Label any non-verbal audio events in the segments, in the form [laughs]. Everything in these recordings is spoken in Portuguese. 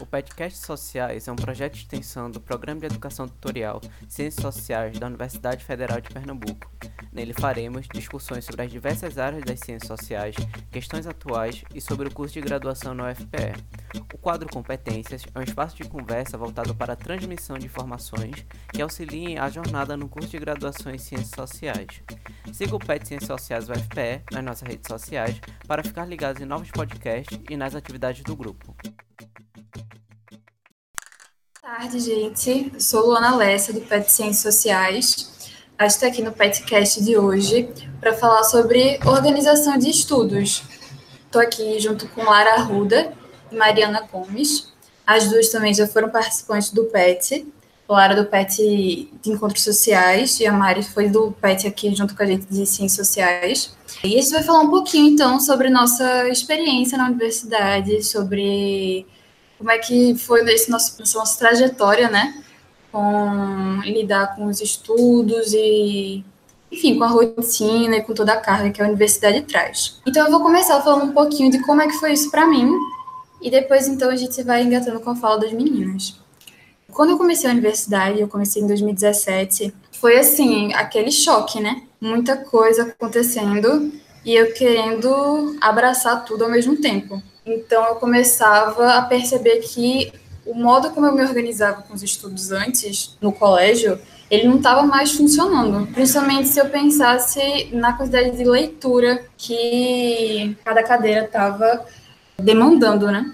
O Petcast Sociais é um projeto de extensão do Programa de Educação Tutorial Ciências Sociais da Universidade Federal de Pernambuco. Nele faremos discussões sobre as diversas áreas das ciências sociais, questões atuais e sobre o curso de graduação na UFPE. O quadro Competências é um espaço de conversa voltado para a transmissão de informações que auxiliem a jornada no curso de graduação em Ciências Sociais. Siga o PET Ciências Sociais UFPE nas nossas redes sociais para ficar ligado em novos podcasts e nas atividades do grupo. Boa tarde, gente. Eu sou Luana Lessa, do PET Ciências Sociais. A gente está aqui no PETcast de hoje para falar sobre organização de estudos. Estou aqui junto com Lara Arruda e Mariana Gomes. As duas também já foram participantes do PET. Lara do PET de Encontros Sociais e a Mari foi do PET aqui junto com a gente de Ciências Sociais. E a gente vai falar um pouquinho, então, sobre nossa experiência na universidade, sobre como é que foi esse nosso, essa nossa trajetória, né? Com lidar com os estudos e, enfim, com a rotina e com toda a carga que a universidade traz. Então, eu vou começar falando um pouquinho de como é que foi isso para mim, e depois, então, a gente vai engatando com a fala das meninas. Quando eu comecei a universidade, eu comecei em 2017, foi assim, aquele choque, né? Muita coisa acontecendo e eu querendo abraçar tudo ao mesmo tempo. Então eu começava a perceber que o modo como eu me organizava com os estudos antes no colégio, ele não estava mais funcionando. Principalmente se eu pensasse na quantidade de leitura que cada cadeira estava demandando, né?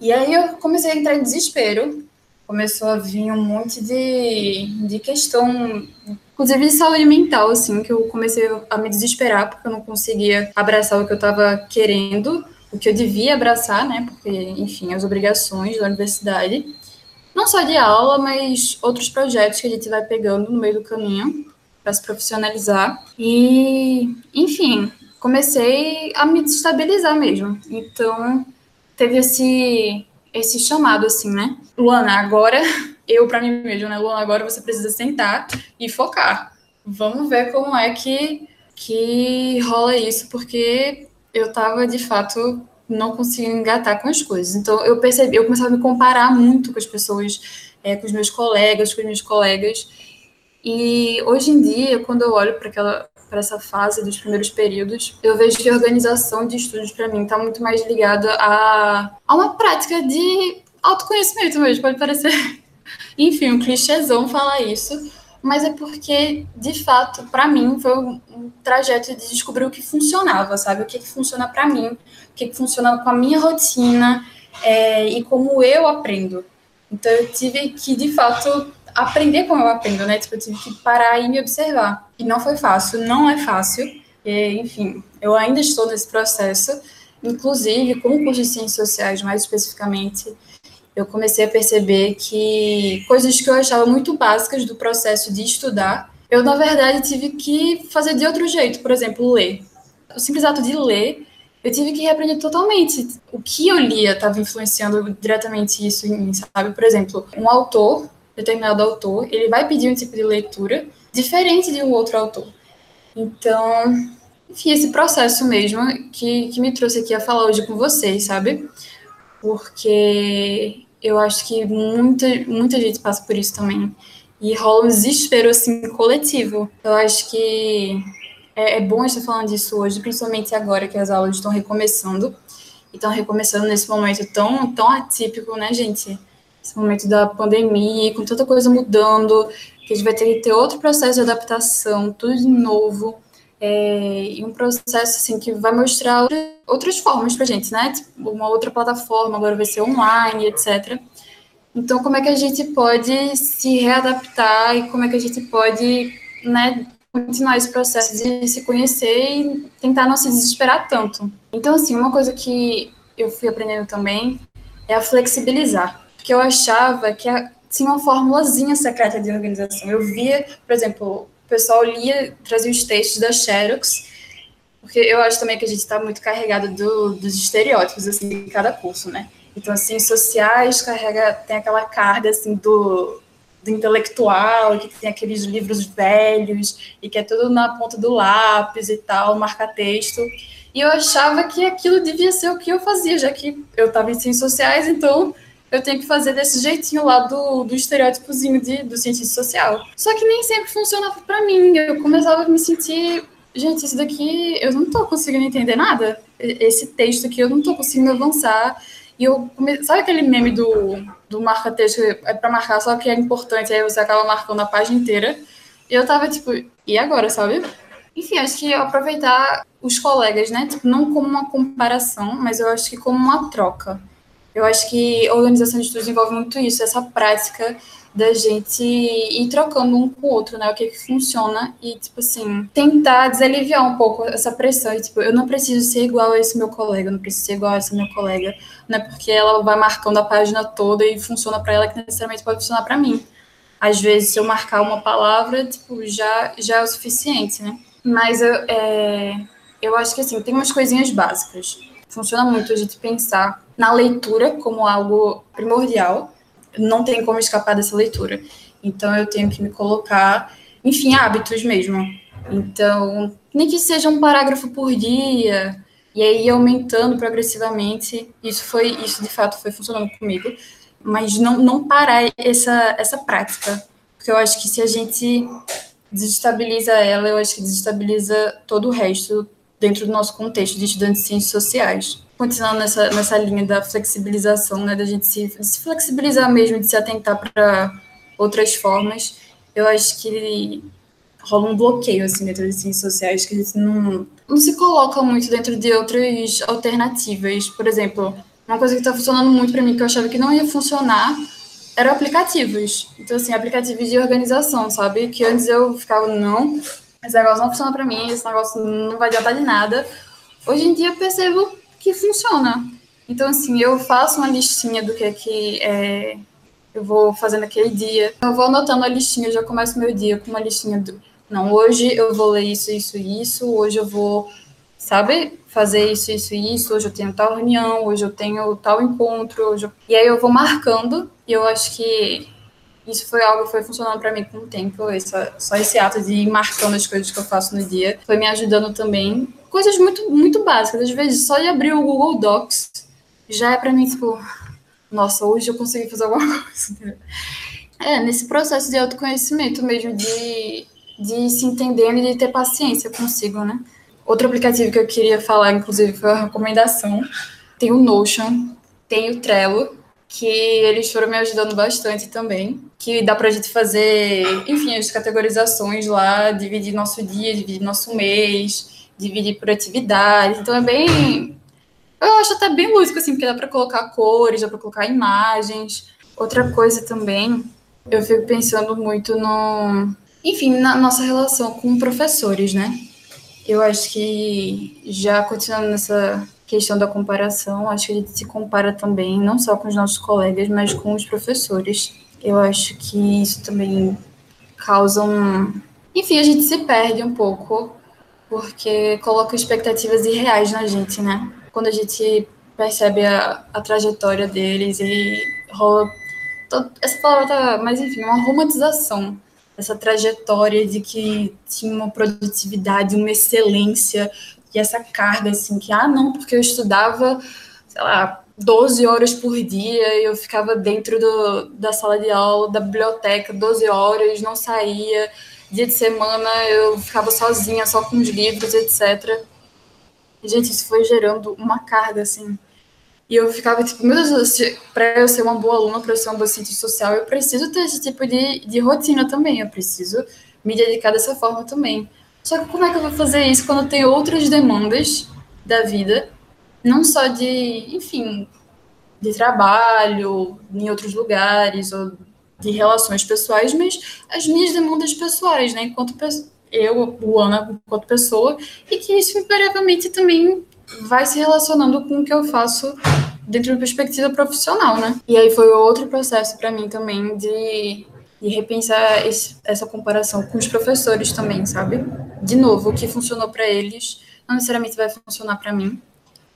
E aí eu comecei a entrar em desespero. Começou a vir um monte de, de questão, inclusive de saúde mental, assim, que eu comecei a me desesperar porque eu não conseguia abraçar o que eu estava querendo o que eu devia abraçar, né? Porque, enfim, as obrigações da universidade, não só de aula, mas outros projetos que a gente vai pegando no meio do caminho para se profissionalizar. E, enfim, comecei a me desestabilizar mesmo. Então, teve esse esse chamado assim, né? Luana, agora [laughs] eu para mim mesmo, né? Luana, agora você precisa sentar e focar. Vamos ver como é que que rola isso, porque eu estava de fato não conseguindo engatar com as coisas. Então eu percebi, eu começava a me comparar muito com as pessoas, é, com os meus colegas, com os meus colegas. E hoje em dia, quando eu olho para aquela para essa fase dos primeiros períodos, eu vejo que a organização de estudos para mim está muito mais ligada a, a uma prática de autoconhecimento mesmo, pode parecer. [laughs] Enfim, um clichêzão falar isso, mas é porque, de fato, para mim foi um, trajeto de descobrir o que funcionava, sabe? O que, que funciona para mim, o que, que funciona com a minha rotina é, e como eu aprendo. Então, eu tive que, de fato, aprender como eu aprendo, né? Tipo, eu tive que parar e me observar. E não foi fácil, não é fácil. E, enfim, eu ainda estou nesse processo, inclusive com o curso de Ciências Sociais, mais especificamente eu comecei a perceber que coisas que eu achava muito básicas do processo de estudar, eu, na verdade, tive que fazer de outro jeito. Por exemplo, ler. O simples ato de ler, eu tive que reaprender totalmente. O que eu lia estava influenciando diretamente isso em mim, sabe? Por exemplo, um autor, determinado autor, ele vai pedir um tipo de leitura diferente de um outro autor. Então, enfim, esse processo mesmo que, que me trouxe aqui a falar hoje com vocês, sabe? Porque eu acho que muita, muita gente passa por isso também. E rola um desespero, assim, coletivo. Eu acho que é, é bom estar falando disso hoje, principalmente agora que as aulas estão recomeçando. E estão recomeçando nesse momento tão, tão atípico, né, gente? Esse momento da pandemia, com tanta coisa mudando, que a gente vai ter que ter outro processo de adaptação, tudo de novo. É, e um processo assim que vai mostrar outras formas para gente, né? Tipo, uma outra plataforma agora vai ser online, etc. Então, como é que a gente pode se readaptar e como é que a gente pode, né, continuar esse processo de se conhecer e tentar não se desesperar tanto. Então, assim, uma coisa que eu fui aprendendo também é a flexibilizar, porque eu achava que tinha uma formulazinha secreta de organização. Eu via, por exemplo, o pessoal lia, trazia os textos da Xerox, porque eu acho também que a gente está muito carregado do, dos estereótipos, assim, de cada curso, né? Então, assim, sociais carrega, tem aquela carga, assim, do, do intelectual, que tem aqueles livros velhos, e que é tudo na ponta do lápis e tal, marca-texto. E eu achava que aquilo devia ser o que eu fazia, já que eu estava em ciências sociais, então eu tenho que fazer desse jeitinho lá do, do estereótipozinho de, do cientista social. Só que nem sempre funcionava para mim. Eu começava a me sentir, gente, isso daqui eu não tô conseguindo entender nada. Esse texto aqui eu não tô conseguindo avançar. E eu come... sabe aquele meme do, do marca-texto é para marcar só que é importante, aí você acaba marcando a página inteira. E eu tava tipo, e agora, sabe? Enfim, acho que aproveitar os colegas, né? Tipo, não como uma comparação, mas eu acho que como uma troca. Eu acho que organização de estudos envolve muito isso, essa prática da gente ir trocando um com o outro, né? O que, que funciona e, tipo assim, tentar desaliviar um pouco essa pressão. E, tipo, eu não preciso ser igual a esse meu colega, eu não preciso ser igual a esse meu colega, não é porque ela vai marcando a página toda e funciona para ela que necessariamente pode funcionar para mim. Às vezes, se eu marcar uma palavra, tipo, já, já é o suficiente, né? Mas eu, é, eu acho que, assim, tem umas coisinhas básicas. Funciona muito a gente pensar na leitura como algo primordial. Não tem como escapar dessa leitura. Então, eu tenho que me colocar, enfim, hábitos mesmo. Então, nem que seja um parágrafo por dia, e aí aumentando progressivamente. Isso foi, isso de fato foi funcionando comigo. Mas não, não parar essa, essa prática. Porque eu acho que se a gente desestabiliza ela, eu acho que desestabiliza todo o resto dentro do nosso contexto de estudantes de ciências sociais. Continuando nessa, nessa linha da flexibilização, né, da gente se, se flexibilizar mesmo, de se atentar para outras formas, eu acho que rola um bloqueio assim dentro das ciências sociais que a gente não, não se coloca muito dentro de outras alternativas. Por exemplo, uma coisa que está funcionando muito para mim que eu achava que não ia funcionar eram aplicativos. Então, assim, aplicativos de organização, sabe? Que antes eu ficava, não, esse negócio não funciona para mim, esse negócio não vai adiantar de nada. Hoje em dia eu percebo que funciona. Então, assim, eu faço uma listinha do que é que é, eu vou fazer naquele dia. Eu vou anotando a listinha, eu já começo meu dia com uma listinha do. Não, hoje eu vou ler isso, isso, isso, hoje eu vou, sabe, fazer isso, isso, isso, hoje eu tenho tal reunião, hoje eu tenho tal encontro, eu... e aí eu vou marcando, e eu acho que isso foi algo que foi funcionando para mim com o tempo, essa, só esse ato de ir marcando as coisas que eu faço no dia, foi me ajudando também. Coisas muito, muito básicas, às vezes só de abrir o Google Docs já é para mim, tipo, nossa, hoje eu consegui fazer alguma [laughs] coisa. É, nesse processo de autoconhecimento mesmo, de, de se entendendo e de ter paciência consigo, né? Outro aplicativo que eu queria falar, inclusive, foi a recomendação. Tem o Notion, tem o Trello, que eles foram me ajudando bastante também. Que dá pra gente fazer, enfim, as categorizações lá, dividir nosso dia, dividir nosso mês, dividir por atividade. Então é bem. Eu acho até bem lúdico, assim, porque dá pra colocar cores, dá pra colocar imagens. Outra coisa também, eu fico pensando muito no. Enfim, na nossa relação com professores, né? Eu acho que já continuando nessa questão da comparação, acho que a gente se compara também, não só com os nossos colegas, mas com os professores. Eu acho que isso também causa um. Enfim, a gente se perde um pouco, porque coloca expectativas irreais na gente, né? Quando a gente percebe a, a trajetória deles e rola. Essa palavra tá. Mas enfim, uma romantização essa trajetória de que tinha uma produtividade, uma excelência, e essa carga, assim, que, ah, não, porque eu estudava, sei lá, 12 horas por dia, eu ficava dentro do, da sala de aula, da biblioteca, 12 horas, não saía, dia de semana eu ficava sozinha, só com os livros, etc. E, gente, isso foi gerando uma carga, assim. E eu ficava tipo, meu Deus, para eu ser uma boa aluna, para eu ser uma boa cientista social, eu preciso ter esse tipo de, de rotina também, eu preciso me dedicar dessa forma também. Só que como é que eu vou fazer isso quando tem outras demandas da vida, não só de, enfim, de trabalho em outros lugares ou de relações pessoais, mas as minhas demandas pessoais, né, enquanto eu, Luana, enquanto pessoa, e que isso invariavelmente também vai se relacionando com o que eu faço dentro de uma perspectiva profissional, né? E aí foi outro processo para mim também de e repensar esse, essa comparação com os professores também, sabe? De novo, o que funcionou para eles não necessariamente vai funcionar para mim.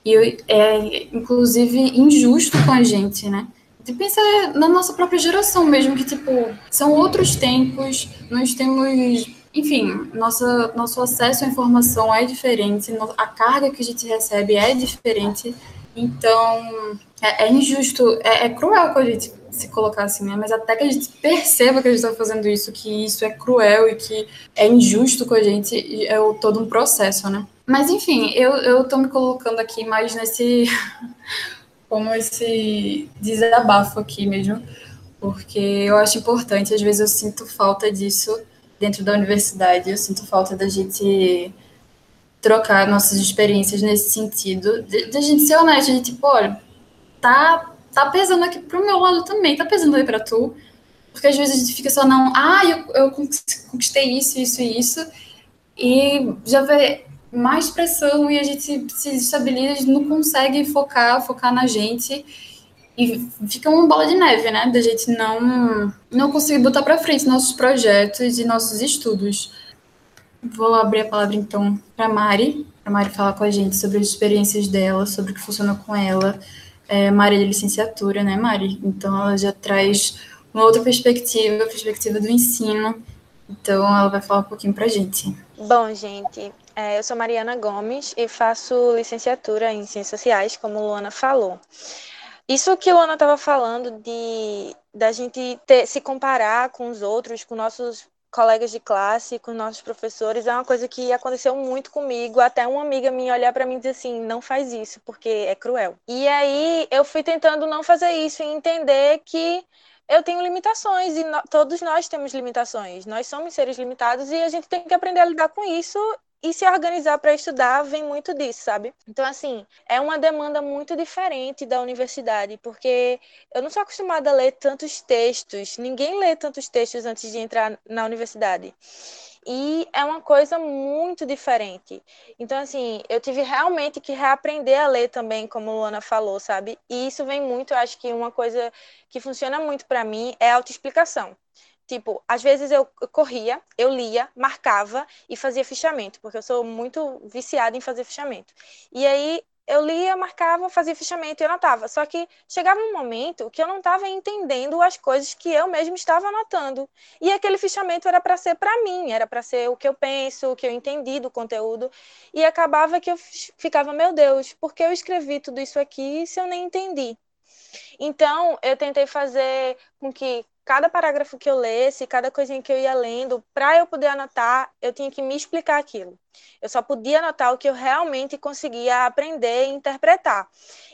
E é, inclusive, injusto com a gente, né? De pensar na nossa própria geração mesmo, que, tipo, são outros tempos, nós temos, enfim, nossa, nosso acesso à informação é diferente, a carga que a gente recebe é diferente. Então, é, é injusto, é, é, cruel que a gente se colocar assim, né? Mas até que a gente perceba que a gente está fazendo isso, que isso é cruel e que é injusto com a gente, é todo um processo, né? Mas enfim, eu, eu tô me colocando aqui mais nesse. [laughs] como esse desabafo aqui mesmo, porque eu acho importante, às vezes eu sinto falta disso dentro da universidade, eu sinto falta da gente trocar nossas experiências nesse sentido, de, de a gente ser honesta, de tipo, olha, tá, tá pesando aqui pro meu lado também, tá pesando aí pra tu. Porque às vezes a gente fica só, não, ah, eu, eu conquistei isso, isso e isso, e já vê mais pressão e a gente se, se desestabiliza, a gente não consegue focar, focar na gente. E fica uma bola de neve, né? Da gente não, não conseguir botar para frente nossos projetos e nossos estudos. Vou abrir a palavra então para Mari, para Mari falar com a gente sobre as experiências dela, sobre o que funciona com ela, é, Mari de licenciatura, né, Mari? Então ela já traz uma outra perspectiva, a perspectiva do ensino. Então ela vai falar um pouquinho para a gente. Bom, gente, é, eu sou Mariana Gomes e faço licenciatura em Ciências Sociais, como Luana falou. Isso que Luana estava falando de da gente ter, se comparar com os outros, com nossos colegas de classe, com nossos professores, é uma coisa que aconteceu muito comigo, até uma amiga minha olhar para mim e dizer assim, não faz isso, porque é cruel. E aí eu fui tentando não fazer isso e entender que eu tenho limitações e no, todos nós temos limitações. Nós somos seres limitados e a gente tem que aprender a lidar com isso e se organizar para estudar vem muito disso, sabe? Então, assim, é uma demanda muito diferente da universidade, porque eu não sou acostumada a ler tantos textos, ninguém lê tantos textos antes de entrar na universidade. E é uma coisa muito diferente. Então, assim, eu tive realmente que reaprender a ler também, como Luana falou, sabe? E isso vem muito, eu acho que uma coisa que funciona muito para mim é a autoexplicação. Tipo, às vezes eu corria, eu lia, marcava e fazia fichamento, porque eu sou muito viciada em fazer fichamento. E aí eu lia, marcava, fazia fichamento e anotava. Só que chegava um momento que eu não estava entendendo as coisas que eu mesmo estava anotando. E aquele fichamento era para ser para mim, era para ser o que eu penso, o que eu entendi do conteúdo. E acabava que eu ficava, meu Deus, por que eu escrevi tudo isso aqui se eu nem entendi? Então, eu tentei fazer com que cada parágrafo que eu lesse, cada coisinha que eu ia lendo, para eu poder anotar, eu tinha que me explicar aquilo. Eu só podia anotar o que eu realmente conseguia aprender e interpretar.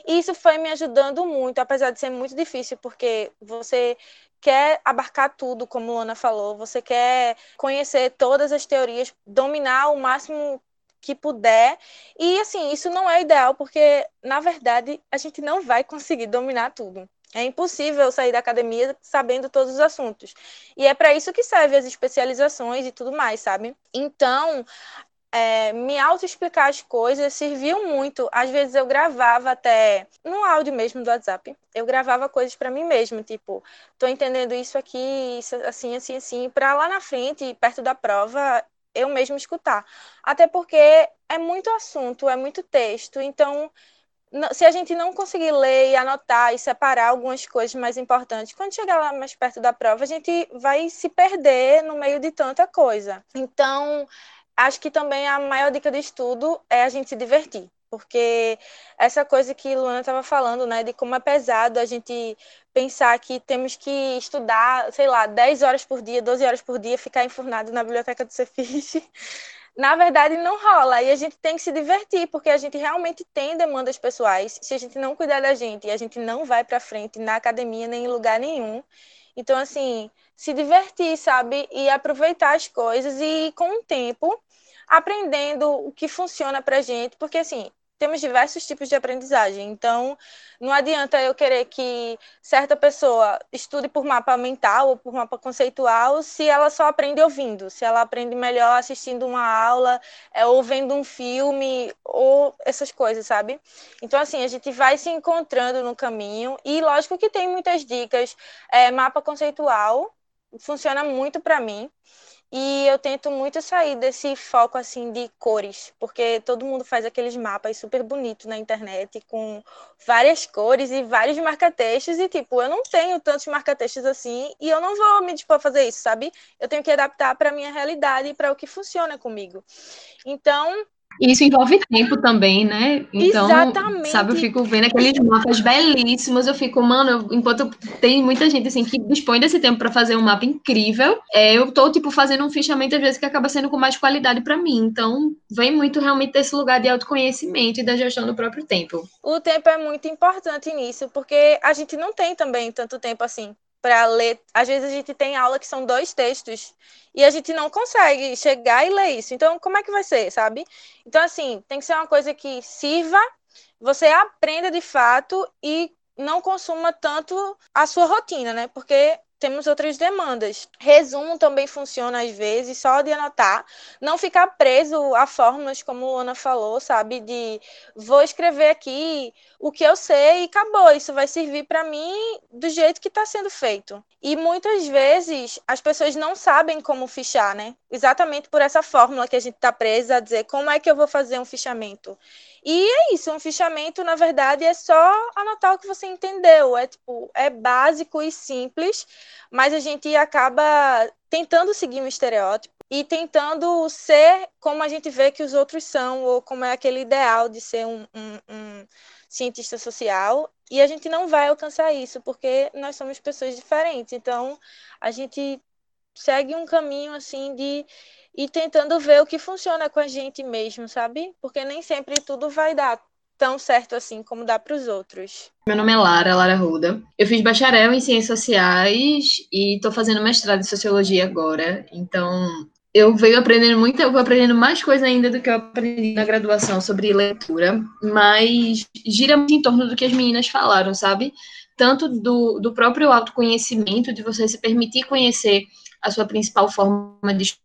E isso foi me ajudando muito, apesar de ser muito difícil, porque você quer abarcar tudo, como Luana falou, você quer conhecer todas as teorias, dominar o máximo que puder. E assim, isso não é ideal, porque na verdade a gente não vai conseguir dominar tudo. É impossível sair da academia sabendo todos os assuntos. E é para isso que servem as especializações e tudo mais, sabe? Então, é, me auto-explicar as coisas serviu muito. Às vezes eu gravava até no áudio mesmo do WhatsApp. Eu gravava coisas para mim mesmo, tipo, tô entendendo isso aqui, isso assim, assim, assim, para lá na frente, perto da prova, eu mesmo escutar. Até porque é muito assunto, é muito texto, então se a gente não conseguir ler e anotar e separar algumas coisas mais importantes, quando chegar lá mais perto da prova, a gente vai se perder no meio de tanta coisa. Então, acho que também a maior dica de estudo é a gente se divertir. Porque essa coisa que Luana estava falando, né, de como é pesado a gente pensar que temos que estudar, sei lá, 10 horas por dia, 12 horas por dia, ficar enfurnado na biblioteca do Cefiche [laughs] na verdade não rola. E a gente tem que se divertir, porque a gente realmente tem demandas pessoais. Se a gente não cuidar da gente, a gente não vai para frente na academia nem em lugar nenhum. Então, assim, se divertir, sabe? E aproveitar as coisas e, com o tempo, aprendendo o que funciona pra gente, porque, assim, temos diversos tipos de aprendizagem. Então, não adianta eu querer que certa pessoa estude por mapa mental ou por mapa conceitual se ela só aprende ouvindo, se ela aprende melhor assistindo uma aula é, ou vendo um filme ou essas coisas, sabe? Então, assim, a gente vai se encontrando no caminho e, lógico que tem muitas dicas. É, mapa conceitual funciona muito para mim. E eu tento muito sair desse foco assim de cores, porque todo mundo faz aqueles mapas super bonitos na internet com várias cores e vários marca-textos e tipo, eu não tenho tantos marca-textos assim e eu não vou me dispor a fazer isso, sabe? Eu tenho que adaptar para minha realidade e para o que funciona comigo. Então, Isso envolve tempo também, né? Então, Exatamente. sabe, eu fico vendo aqueles mapas belíssimos, eu fico, mano, eu, enquanto tem muita gente assim que dispõe desse tempo para fazer um mapa incrível, é, eu tô tipo fazendo um fichamento às vezes que acaba sendo com mais qualidade para mim. Então, vem muito realmente desse lugar de autoconhecimento e da gestão do próprio tempo. O tempo é muito importante nisso, porque a gente não tem também tanto tempo assim para ler. Às vezes a gente tem aula que são dois textos e a gente não consegue chegar e ler isso. Então, como é que vai ser, sabe? Então, assim, tem que ser uma coisa que sirva, você aprenda de fato e não consuma tanto a sua rotina, né? Porque temos outras demandas. Resumo também funciona às vezes, só de anotar, não ficar preso a fórmulas, como a Ana falou, sabe? De vou escrever aqui o que eu sei e acabou. Isso vai servir para mim do jeito que está sendo feito. E muitas vezes as pessoas não sabem como fichar, né? Exatamente por essa fórmula que a gente está presa a dizer como é que eu vou fazer um fichamento. E é isso, um fichamento, na verdade, é só anotar o que você entendeu. É tipo, é básico e simples, mas a gente acaba tentando seguir um estereótipo e tentando ser como a gente vê que os outros são, ou como é aquele ideal de ser um, um, um cientista social. E a gente não vai alcançar isso, porque nós somos pessoas diferentes. Então, a gente segue um caminho assim de e tentando ver o que funciona com a gente mesmo, sabe? Porque nem sempre tudo vai dar tão certo assim como dá para os outros. Meu nome é Lara, Lara Ruda. Eu fiz bacharel em Ciências Sociais e estou fazendo mestrado em Sociologia agora. Então, eu venho aprendendo muito, eu vou aprendendo mais coisa ainda do que eu aprendi na graduação sobre leitura, mas gira muito em torno do que as meninas falaram, sabe? Tanto do, do próprio autoconhecimento, de você se permitir conhecer a sua principal forma de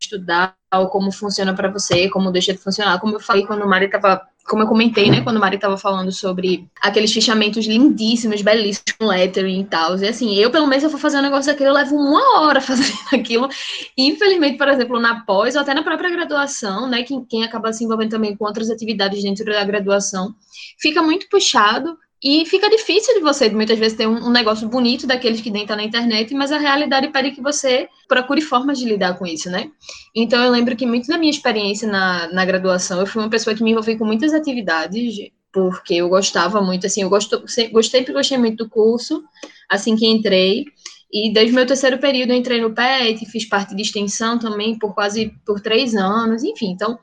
estudar, como funciona para você, como deixa de funcionar. Como eu falei quando o Mari estava, como eu comentei, né, quando o Mari estava falando sobre aqueles fichamentos lindíssimos, belíssimos, com lettering e tal. E assim, eu, pelo menos, eu vou fazer um negócio daquele, eu levo uma hora [laughs] fazendo aquilo. E, infelizmente, por exemplo, na pós, ou até na própria graduação, né, quem, quem acaba se envolvendo também com outras atividades dentro da graduação, fica muito puxado e fica difícil de você, muitas vezes, ter um, negócio bonito daqueles que dentro na internet, mas a realidade pede que você procure formas de lidar com isso, né? Então, eu lembro que muito da minha experiência na, na graduação, eu fui uma pessoa que me envolvi com muitas atividades, porque eu gostava muito, assim, eu gosto, gostei, gostei muito do curso, assim que entrei, e desde o meu terceiro período eu entrei no PET, fiz parte de extensão também por quase, por três anos, enfim, então,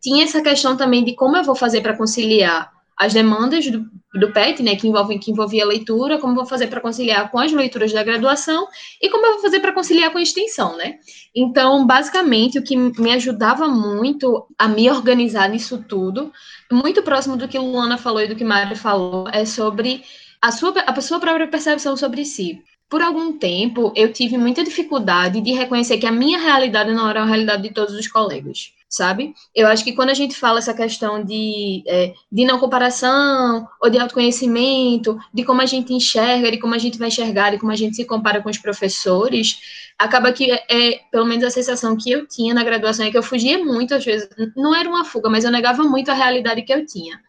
tinha essa questão também de como eu vou fazer para conciliar as demandas do, do PET, né, que, envolvem, que envolvia a leitura, como vou fazer para conciliar com as leituras da graduação e como eu vou fazer para conciliar com a extensão, né? Então, basicamente, o que me ajudava muito a me organizar nisso tudo, muito próximo do que Luana falou e do que Mário falou, é sobre a sua, a sua própria percepção sobre si. Por algum tempo, eu tive muita dificuldade de reconhecer que a minha realidade não era a realidade de todos os colegas sabe? Eu acho que quando a gente fala essa questão de, é, de não comparação, ou de autoconhecimento, de como a gente enxerga, de como a gente vai enxergar, de como a gente se compara com os professores, acaba que, é, é, pelo menos a sensação que eu tinha na graduação é que eu fugia muito, às vezes, não era uma fuga, mas eu negava muito a realidade que eu tinha.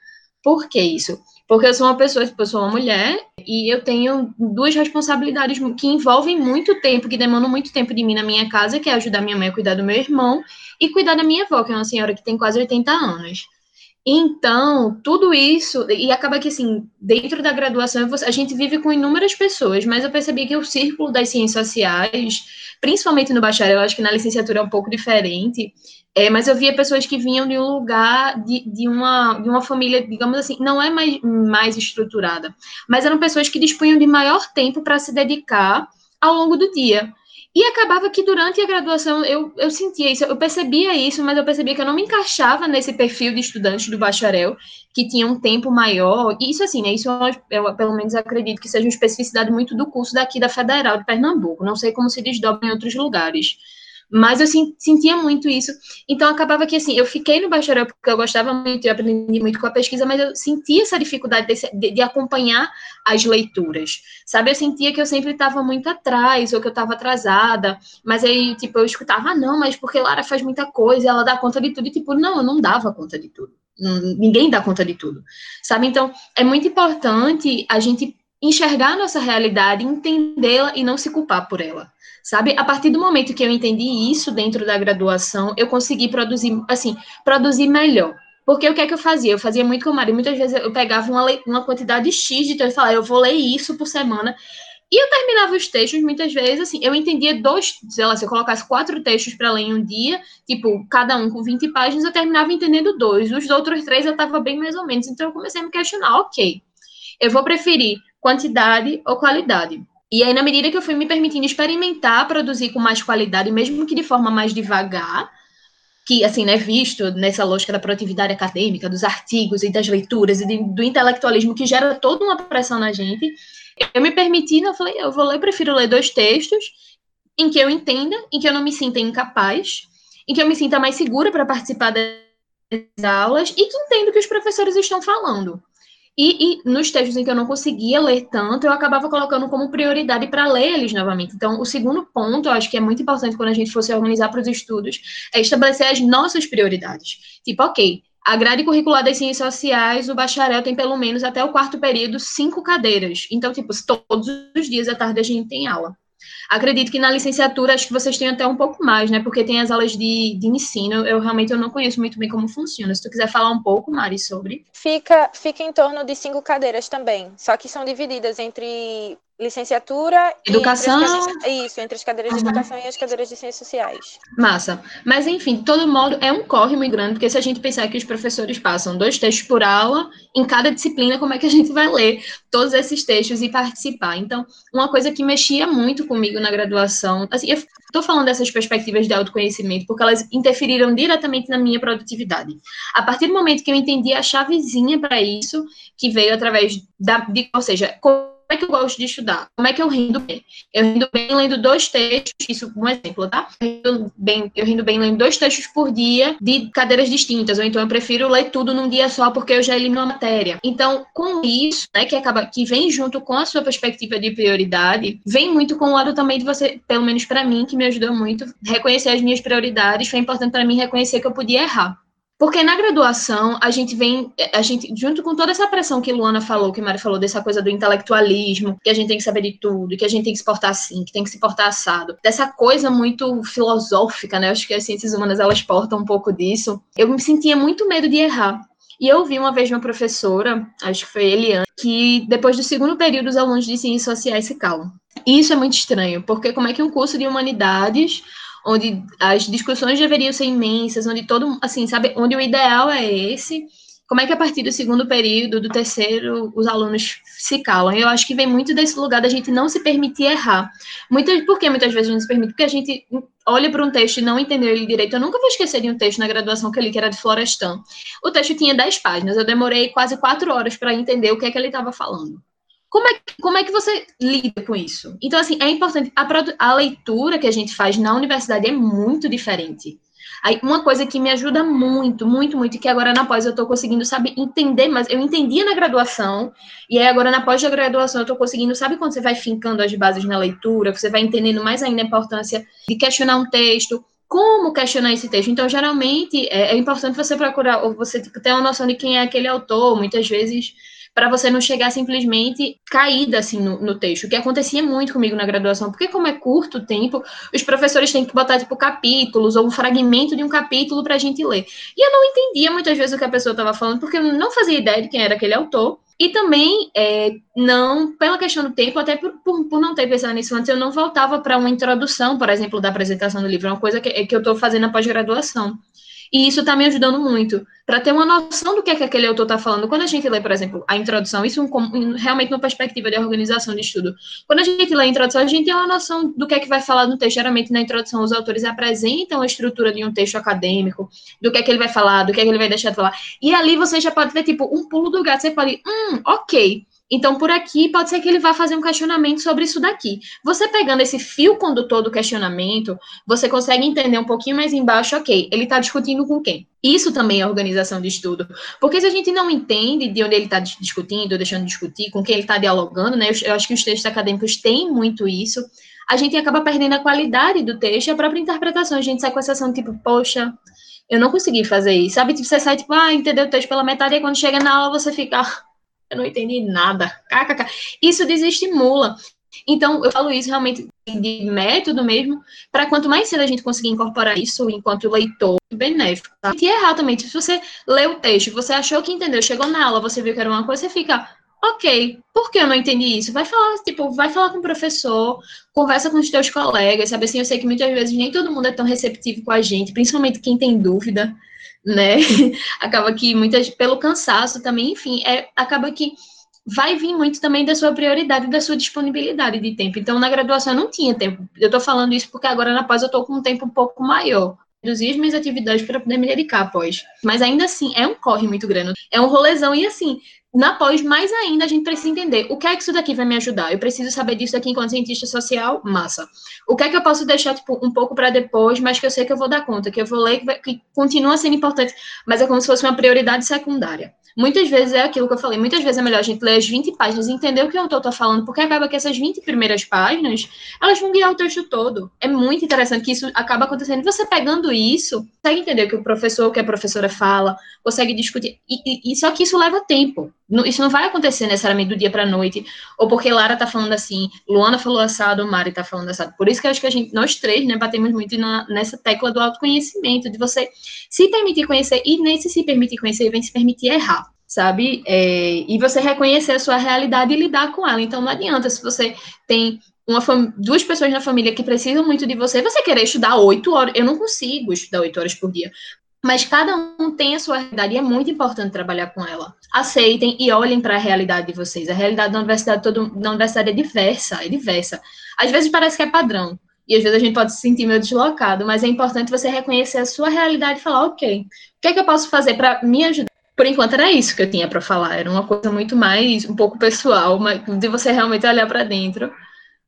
Por que isso? Porque eu sou uma pessoa, tipo, eu sou uma mulher e eu tenho duas responsabilidades que envolvem muito tempo, que demandam muito tempo de mim na minha casa, que é ajudar minha mãe a cuidar do meu irmão e cuidar da minha avó, que é uma senhora que tem quase 80 anos. Então, tudo isso, e acaba que, assim, dentro da graduação, a gente vive com inúmeras pessoas, mas eu percebi que o círculo das ciências sociais, principalmente no bacharel, acho que na licenciatura é um pouco diferente, é, mas eu via pessoas que vinham de um lugar, de, de, uma, de uma família, digamos assim, não é mais, mais estruturada, mas eram pessoas que dispunham de maior tempo para se dedicar ao longo do dia. E acabava que durante a graduação eu, eu sentia isso, eu percebia isso, mas eu percebia que eu não me encaixava nesse perfil de estudante do bacharel, que tinha um tempo maior. E isso, assim, né? Isso eu, pelo menos acredito que seja uma especificidade muito do curso daqui da Federal de Pernambuco. Não sei como se desdobra em outros lugares. Mas eu sentia muito isso. Então acabava que assim, eu fiquei no bacharel porque eu gostava muito, eu aprendi muito com a pesquisa, mas eu sentia essa dificuldade de, de, acompanhar as leituras. Sabe, eu sentia que eu sempre estava muito atrás, ou que eu estava atrasada, mas aí, tipo, eu escutava, ah, não, mas porque Lara faz muita coisa, ela dá conta de tudo, e tipo, não, eu não dava conta de tudo. Ninguém dá conta de tudo, sabe? Então, é muito importante a gente enxergar a nossa realidade, entendê-la e não se culpar por ela sabe? A partir do momento que eu entendi isso dentro da graduação, eu consegui produzir, assim, produzir melhor. Porque o que é que eu fazia? Eu fazia muito com o. Muitas vezes eu pegava uma, uma quantidade X de texto e falava, eu vou ler isso por semana. E eu terminava os textos, muitas vezes, assim, eu entendia dois, sei lá, se eu colocasse quatro textos para ler em um dia, tipo, cada um com 20 páginas, eu terminava entendendo dois. Os outros três eu estava bem mais ou menos. Então eu comecei a me questionar, ok, eu vou preferir quantidade ou qualidade. E aí, na medida que eu fui me permitindo experimentar, produzir com mais qualidade, mesmo que de forma mais devagar, que, assim, né, visto nessa lógica da produtividade acadêmica, dos artigos e das leituras e de, do intelectualismo que gera toda uma pressão na gente, eu me permiti, eu falei, eu vou ler, eu prefiro ler dois textos em que eu entenda, em que eu não me sinta incapaz, em que eu me sinta mais segura para participar das aulas e que entendo o que os professores estão falando. E, e, nos textos em que eu não conseguia ler tanto, eu acabava colocando como prioridade para ler eles novamente. Então, o segundo ponto, eu acho que é muito importante quando a gente for se organizar para os estudos, é estabelecer as nossas prioridades. Tipo, ok, a grade curricular das ciências sociais, o bacharel tem pelo menos até o quarto período cinco cadeiras. Então, tipo, todos os dias à tarde a gente tem aula. Acredito que na licenciatura acho que vocês têm até um pouco mais, né? Porque tem as aulas de, de ensino. Eu realmente eu não conheço muito bem como funciona. Se tu quiser falar um pouco, Mari, sobre. Fica, fica em torno de cinco cadeiras também. Só que são divididas entre licenciatura educação? entre isso entre as cadeiras uhum. de educação e as cadeiras de ciências sociais. Massa. Mas enfim de todo modo é um corre muito grande porque se a gente pensar que os professores passam dois textos por aula em cada disciplina como é que a gente vai ler todos esses textos e participar? Então uma coisa que mexia muito comigo na graduação assim eu estou falando dessas perspectivas de autoconhecimento porque elas interferiram diretamente na minha produtividade. A partir do momento que eu entendi a chavezinha para isso que veio através da de, ou seja é que eu gosto de estudar? Como é que eu rindo bem? Eu rindo bem lendo dois textos, isso um exemplo, tá? Eu bem, eu rindo bem lendo dois textos por dia de cadeiras distintas, ou então eu prefiro ler tudo num dia só porque eu já elimino a matéria. Então, com isso, né, que acaba que vem junto com a sua perspectiva de prioridade, vem muito com o lado também de você, pelo menos para mim, que me ajudou muito, reconhecer as minhas prioridades, foi importante para mim reconhecer que eu podia errar. Porque na graduação, a gente vem, a gente, junto com toda essa pressão que Luana falou, que Mari falou, dessa coisa do intelectualismo, que a gente tem que saber de tudo, que a gente tem que se portar assim, que tem que se portar assado, dessa coisa muito filosófica, né? Acho que as ciências humanas, elas portam um pouco disso. Eu me sentia muito medo de errar. E eu vi uma vez uma professora, acho que foi Eliane, que depois do segundo período os alunos de ciências sociais se calam. E isso é muito estranho, porque como é que um curso de humanidades onde as discussões deveriam ser imensas, onde todo, assim, sabe, onde o ideal é esse. Como é que a partir do segundo período, do terceiro, os alunos se calam? Eu acho que vem muito desse lugar da gente não se permitir errar. Muitas, por que muitas vezes a gente se permite? Porque a gente olha para um texto e não entendeu ele direito. Eu nunca vou esquecer de um texto na graduação que eu li, que era de Florestan. O texto tinha 10 páginas, eu demorei quase quatro horas para entender o que é que ele estava falando. Como é, como é que você lida com isso? Então, assim, é importante. A, a leitura que a gente faz na universidade é muito diferente. Aí, uma coisa que me ajuda muito, muito, muito, que agora na pós eu estou conseguindo, sabe, entender, mas eu entendia na graduação, e aí agora na pós-graduação eu estou conseguindo, sabe quando você vai fincando as bases na leitura, você vai entendendo mais ainda a importância de questionar um texto, como questionar esse texto. Então, geralmente, é, é importante você procurar, ou você tipo, ter uma noção de quem é aquele autor, muitas vezes para você não chegar simplesmente caída assim no, no, texto, o que acontecia muito comigo na graduação, porque como é curto o tempo, os professores têm que botar tipo capítulos ou um fragmento de um capítulo para a gente ler. E eu não entendia muitas vezes o que a pessoa estava falando, porque eu não fazia ideia de quem era aquele autor. E também, é, não, pela questão do tempo, até por, por, por não ter pensado nisso antes, eu não voltava para uma introdução, por exemplo, da apresentação do livro, é uma coisa que, que eu estou fazendo na pós-graduação. E isso está me ajudando muito para ter uma noção do que é que aquele autor está falando. Quando a gente lê, por exemplo, a introdução, isso um, realmente uma perspectiva de organização de estudo. Quando a gente lê a introdução, a gente tem uma noção do que é que vai falar no texto. Geralmente, na introdução, os autores apresentam a estrutura de um texto acadêmico, do que é que ele vai falar, do que é que ele vai deixar de falar. E ali você já pode ver, tipo, um pulo do gato. Você pode, hum, ok. Então, por aqui, pode ser que ele vá fazer um questionamento sobre isso daqui. Você pegando esse fio condutor do questionamento, você consegue entender um pouquinho mais embaixo, ok, ele está discutindo com quem? Isso também é organização de estudo. Porque se a gente não entende de onde ele está discutindo, deixando de discutir, com quem ele está dialogando, né? Eu, acho que os textos acadêmicos têm muito isso. A gente acaba perdendo a qualidade do texto e a própria interpretação. A gente sai com a sensação tipo, poxa, eu não consegui fazer isso. Sabe? Tipo, você sai tipo, ah, entendeu o texto pela metade, e quando chega na aula você fica, eu não entendi nada. KKK. Isso desestimula. Então, eu falo isso realmente de método mesmo, para quanto mais cedo a gente conseguir incorporar isso enquanto leitor, benéfico. Tá? E errar também, se você lê o texto, você achou que entendeu, chegou na aula, você viu que era uma coisa, você fica, ok, por que eu não entendi isso? Vai falar, tipo, vai falar com o professor, conversa com os teus colegas, sabe assim, eu sei que muitas vezes nem todo mundo é tão receptivo com a gente, principalmente quem tem dúvida, né? [laughs] acaba que muitas, pelo cansaço também, enfim, é, acaba que vai vir muito também da sua prioridade, da sua disponibilidade de tempo. Então, na graduação eu não tinha tempo. Eu estou falando isso porque agora na pós eu estou com um tempo um pouco maior. Reduzir as minhas atividades para poder me dedicar após. Mas ainda assim, é um corre muito grande. É um rolezão. E assim, na pós, mais ainda, a gente precisa entender o que é que isso daqui vai me ajudar. Eu preciso saber disso aqui enquanto cientista social, massa. O que é que eu posso deixar, tipo, um pouco para depois, mas que eu sei que eu vou dar conta, que eu vou ler, que, vai, que continua sendo importante, mas é como se fosse uma prioridade secundária. Muitas vezes é aquilo que eu falei, muitas vezes é melhor a gente ler as 20 páginas e entender o que o autor está falando, porque acaba que essas 20 primeiras páginas, elas vão guiar o texto todo. É muito interessante que isso acaba acontecendo. Você pegando isso, consegue entender o que o professor, o que a professora fala, consegue discutir. E, e, só que isso leva tempo. Isso não vai acontecer necessariamente do dia para a noite, ou porque Lara tá falando assim, Luana falou assado, Mari tá falando assado. Por isso que eu acho que a gente, nós três, né, batemos muito na, nessa tecla do autoconhecimento, de você se permitir conhecer, e nesse se permitir conhecer, vem se permitir errar, sabe? É, e você reconhecer a sua realidade e lidar com ela. Então não adianta se você tem uma duas pessoas na família que precisam muito de você, você querer estudar oito horas. Eu não consigo estudar oito horas por dia mas cada um tem a sua realidade e é muito importante trabalhar com ela. Aceitem e olhem para a realidade de vocês. A realidade da universidade, todo, da universidade é diversa, é diversa. Às vezes parece que é padrão, e às vezes a gente pode se sentir meio deslocado, mas é importante você reconhecer a sua realidade e falar, ok, o que é que eu posso fazer para me ajudar? Por enquanto era isso que eu tinha para falar, era uma coisa muito mais, um pouco pessoal, de você realmente olhar para dentro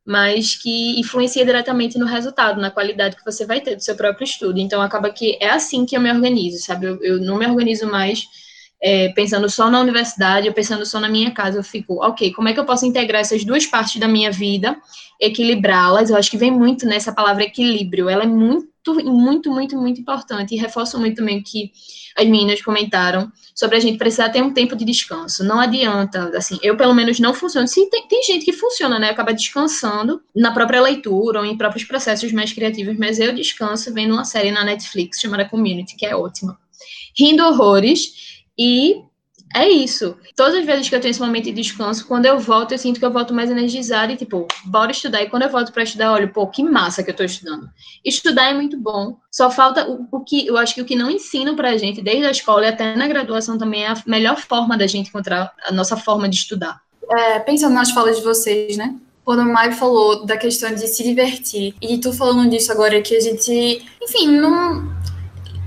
mas que influencia diretamente no resultado, na qualidade que você vai ter do seu próprio estudo. Então, acaba que é assim que eu me organizo, sabe? Eu, eu não me organizo mais é, pensando só na universidade, ou pensando só na minha casa. Eu fico, ok, como é que eu posso integrar essas duas partes da minha vida, equilibrá-las? Eu acho que vem muito nessa palavra equilíbrio. Ela é muito, muito, muito, muito importante. E reforço muito também que as meninas comentaram sobre a gente precisar ter um tempo de descanso. Não adianta, assim, eu pelo menos não funciono. Se tem, tem gente que funciona, né? Acaba descansando na própria leitura ou em próprios processos mais criativos, mas eu descanso vendo uma série na Netflix chamada Community, que é ótima. Rindo horrores e é isso. Todas as vezes que eu tenho esse momento de descanso, quando eu volto, eu sinto que eu volto mais energizada e, tipo, bora estudar. E quando eu volto para estudar, olho, pô, que massa que eu tô estudando. Estudar é muito bom. Só falta o, o que, eu acho que o que não ensinam pra gente, desde a escola e até na graduação também, é a melhor forma da gente encontrar a nossa forma de estudar. É, pensando nas falas de vocês, né? quando o Mai falou da questão de se divertir, e tu falando disso agora, que a gente, enfim, não,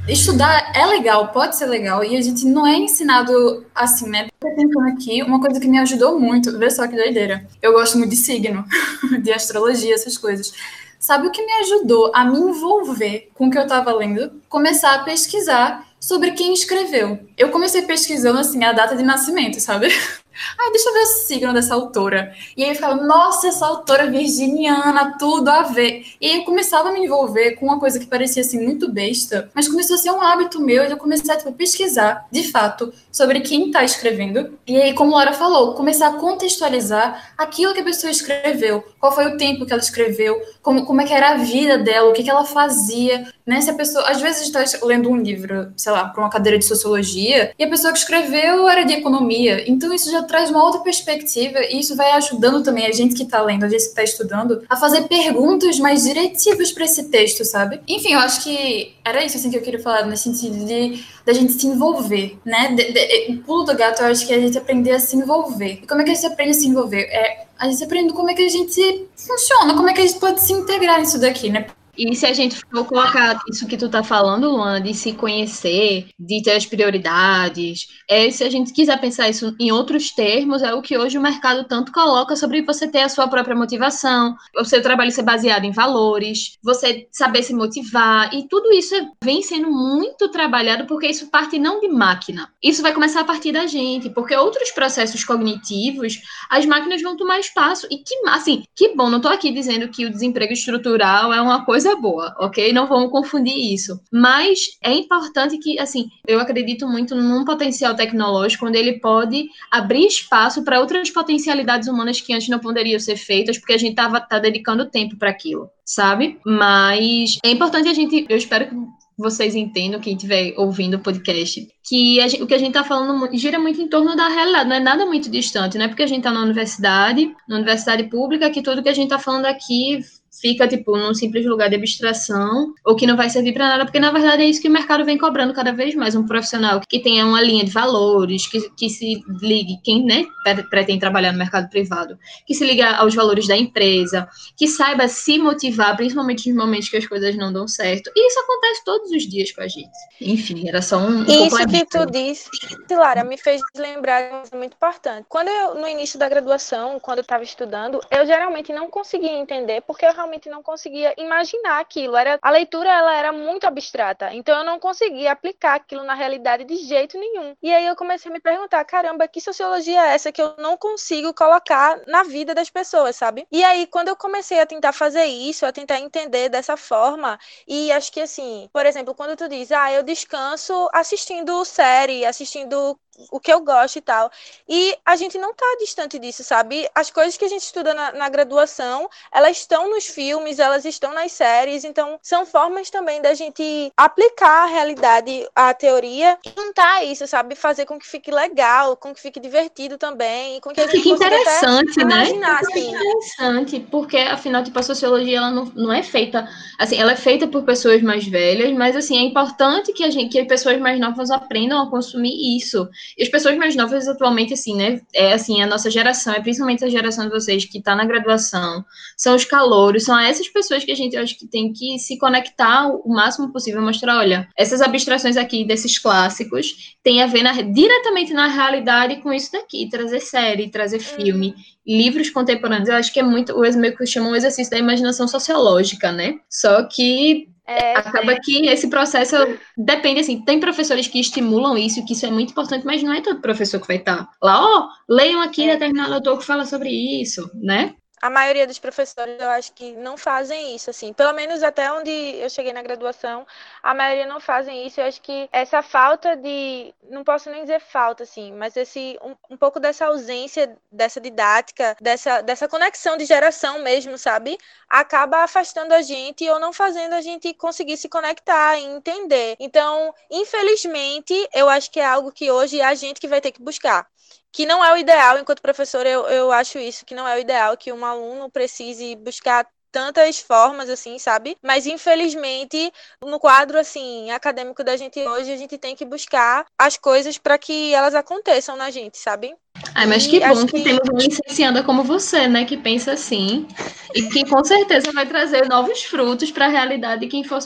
estudar é legal, pode ser legal, e a gente não é ensinado assim, né? Pensando aqui, uma coisa que me ajudou muito, vê só que doideira. Eu gosto muito de signo, [laughs] de astrologia, essas coisas. Sabe o que me ajudou a me envolver com o que eu estava lendo? Começar a pesquisar sobre quem escreveu. Eu comecei pesquisando assim a data de nascimento, sabe? [laughs] Ai, deixa eu ver o signo dessa autora. E aí eu ficava, nossa, essa autora virginiana, tudo a ver. E aí eu começava a me envolver com uma coisa que parecia assim muito besta, mas começou a ser um hábito meu e eu comecei a tipo, pesquisar, de fato, sobre quem está escrevendo. E aí, como Laura falou, começar a contextualizar aquilo que a pessoa escreveu, qual foi o tempo que ela escreveu, como, como é que era a vida dela, o que, que ela fazia, né? Se a pessoa, às vezes está lendo um livro, sei lá, para uma cadeira de sociologia, e a pessoa que escreveu era de economia. Então isso já traz uma outra perspectiva e isso vai ajudando também a gente que está lendo, a gente que está estudando, a fazer perguntas mais diretivas para esse texto, sabe? Enfim, eu acho que era isso assim que eu queria falar nesse sentido de da gente se envolver, né? De, de, o pulo do gato, eu acho que é a gente aprender a se envolver. E como é que a gente aprende a se envolver? É a gente aprende como é que a gente funciona, como é que a gente pode se integrar nisso daqui, né? E se a gente for colocar isso que tu tá falando, Luana, de se conhecer, de ter as prioridades, é, se a gente quiser pensar isso em outros termos, é o que hoje o mercado tanto coloca sobre você ter a sua própria motivação, o seu trabalho ser baseado em valores, você saber se motivar, e tudo isso vem sendo muito trabalhado porque isso parte não de máquina. Isso vai começar a partir da gente, porque outros processos cognitivos, as máquinas vão tomar espaço. E que, assim, que bom, não tô aqui dizendo que o desemprego estrutural é uma coisa coisa boa, ok? Não vamos confundir isso. Mas é importante que, assim, eu acredito muito num potencial tecnológico onde ele pode abrir espaço para outras potencialidades humanas que antes não poderiam ser feitas, porque a gente estava tá dedicando tempo para aquilo, sabe? Mas é importante a gente, eu espero que vocês entendam, quem estiver ouvindo o podcast, que gente, o que a gente está falando gira muito em torno da realidade, não é nada muito distante, não é porque a gente está na universidade, na universidade pública, que tudo que a gente está falando aqui fica, tipo, num simples lugar de abstração, ou que não vai servir para nada, porque na verdade é isso que o mercado vem cobrando cada vez mais, um profissional que tenha uma linha de valores, que, que se ligue, quem né, pretende trabalhar no mercado privado, que se liga aos valores da empresa, que saiba se motivar, principalmente nos momentos que as coisas não dão certo. E isso acontece todos os dias com a gente. Enfim, era só um. isso que tu disse, Lara, me fez lembrar de uma coisa muito importante. Quando eu, no início da graduação, quando eu estava estudando, eu geralmente não conseguia entender porque eu realmente não conseguia imaginar aquilo. Era, a leitura ela era muito abstrata, então eu não conseguia aplicar aquilo na realidade de jeito nenhum. E aí eu comecei a me perguntar, caramba, que sociologia é essa que eu não consigo colocar na vida das pessoas, sabe? E aí quando eu comecei a tentar fazer isso, a tentar entender dessa forma, e acho que assim, por exemplo, quando tu diz, ah, eu descanso assistindo série, assistindo o que eu gosto e tal. E a gente não está distante disso, sabe? As coisas que a gente estuda na, na, graduação, elas estão nos filmes, elas estão nas séries, então são formas também da gente aplicar a realidade, a teoria, e juntar isso, sabe? Fazer com que fique legal, com que fique divertido também, com que gente fique interessante, né? Imaginar, assim. interessante, porque afinal, tipo, a sociologia ela não, não é feita, assim, ela é feita por pessoas mais velhas, mas assim, é importante que a gente, que as pessoas mais novas aprendam a consumir isso. E as pessoas mais novas atualmente, assim, né? É assim, a nossa geração, é principalmente a geração de vocês que está na graduação, são os calouros, são essas pessoas que a gente acho que tem que se conectar o máximo possível, mostrar, olha, essas abstrações aqui desses clássicos tem a ver na, diretamente na realidade com isso daqui, trazer série, trazer filme, hum. livros contemporâneos. Eu acho que é muito, o meio que chamam um exercício da imaginação sociológica, né? Só que é, Acaba é. que esse processo depende, assim, tem professores que estimulam isso, que isso é muito importante, mas não é todo professor que vai estar lá, ó, oh, leiam aqui é. determinado autor que fala sobre isso, né? A maioria dos professores eu acho que não fazem isso, assim. Pelo menos até onde eu cheguei na graduação, a maioria não fazem isso. Eu acho que essa falta de. Não posso nem dizer falta, assim, mas esse um, um pouco dessa ausência dessa didática, dessa, dessa conexão de geração mesmo, sabe? Acaba afastando a gente ou não fazendo a gente conseguir se conectar e entender. Então, infelizmente, eu acho que é algo que hoje é a gente que vai ter que buscar que não é o ideal, enquanto professor, eu, eu acho isso, que não é o ideal que um aluno precise buscar tantas formas assim, sabe? Mas infelizmente, no quadro assim acadêmico da gente hoje, a gente tem que buscar as coisas para que elas aconteçam na gente, sabe? Ai, mas que bom que, que temos uma licenciada como você, né, que pensa assim e que com certeza vai trazer novos frutos para a realidade quem for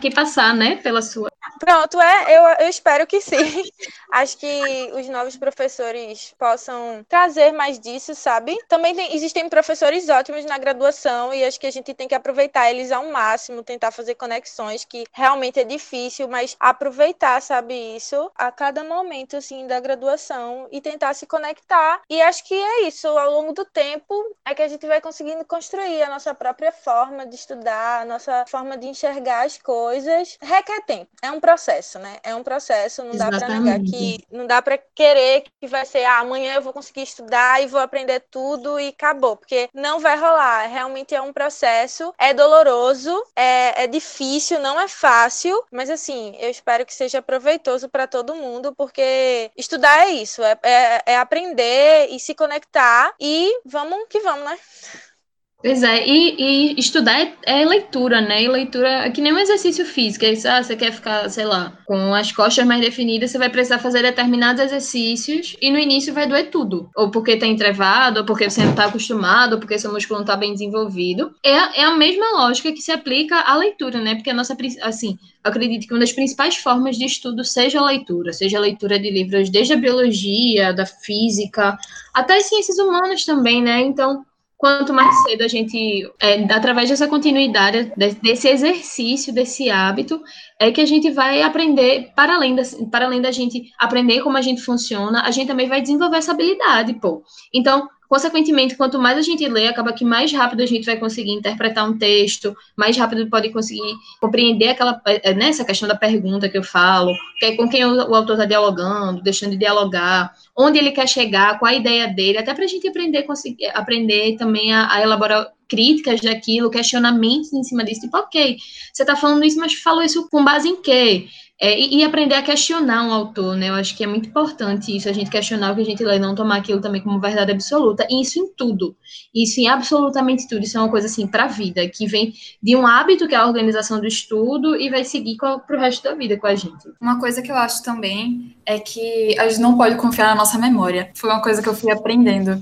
quem passar, né, pela sua Pronto, é, eu, eu espero que sim. [laughs] Acho que os novos professores possam trazer mais disso, sabe? Também tem, existem professores ótimos na graduação e acho que a gente tem que aproveitar eles ao máximo, tentar fazer conexões, que realmente é difícil, mas aproveitar, sabe, isso a cada momento, assim, da graduação e tentar se conectar. E acho que é isso, ao longo do tempo é que a gente vai conseguindo construir a nossa própria forma de estudar, a nossa forma de enxergar as coisas. Requer tempo. É um processo, né? É um processo, não Exatamente. dá para negar que não dá para querer que vai ser ah, amanhã eu vou conseguir estudar e vou aprender tudo e acabou, porque não vai rolar. Realmente é um processo, é doloroso, é, é difícil, não é fácil, mas assim, eu espero que seja proveitoso para todo mundo, porque estudar é isso, é, é, é aprender e se conectar e vamos que vamos, né? Pois é, e, e estudar é, é, leitura, né? E leitura é que nem um exercício físico. É, ah, você quer ficar, sei lá, com as costas mais definidas, você vai precisar fazer determinados exercícios e no início vai doer tudo. Ou porque tá entrevado, ou porque você não tá acostumado, ou porque seu músculo não tá bem desenvolvido. É, é a mesma lógica que se aplica à leitura, né? Porque a nossa, assim, acredito que uma das principais formas de estudo seja a leitura, seja a leitura de livros desde a biologia, da física, até as ciências humanas também, né? Então, quanto mais cedo a gente, é, através dessa continuidade, desse exercício, desse hábito, é que a gente vai aprender, para além, da, para além da gente aprender como a gente funciona, a gente também vai desenvolver essa habilidade, pô. Então, consequentemente, quanto mais a gente lê, acaba que mais rápido a gente vai conseguir interpretar um texto, mais rápido pode conseguir compreender aquela, eh, né, essa questão da pergunta que eu falo, que é com quem o, autor está dialogando, deixando de dialogar, onde ele quer chegar, qual a ideia dele, até para a gente aprender, conseguir, aprender também a, a elaborar críticas daquilo, questionamentos em cima disso, tipo, ok, você está falando isso, mas falou isso com base em quê? É, e, e, aprender a questionar um autor, né? Eu acho que é muito importante isso, a gente questionar o que a gente lê, não tomar aquilo também como verdade absoluta. E isso em tudo. Isso em absolutamente tudo. Isso é uma coisa, assim, para a vida, que vem de um hábito que é a organização do estudo e vai seguir para o resto da vida com a gente. Uma coisa que eu acho também é que a gente não pode confiar na nossa memória. Foi uma coisa que eu fui aprendendo.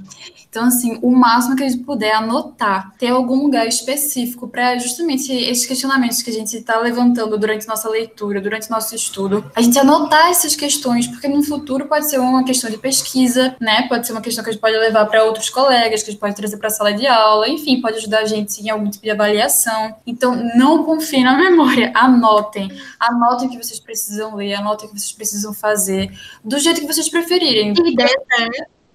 Então, assim, o máximo que a gente puder anotar, ter algum lugar específico para justamente esses questionamentos que a gente está levantando durante nossa leitura, durante nosso estudo, a gente anotar essas questões, porque no futuro pode ser uma questão de pesquisa, né? Pode ser uma questão que a gente pode levar para outros colegas, que a gente pode trazer para a sala de aula, enfim, pode ajudar a gente em algum tipo de avaliação. Então, não confiem na [laughs] memória, anotem. Anotem o que vocês precisam ler, anotem o que vocês precisam fazer, do jeito que vocês preferirem. Ideia, né?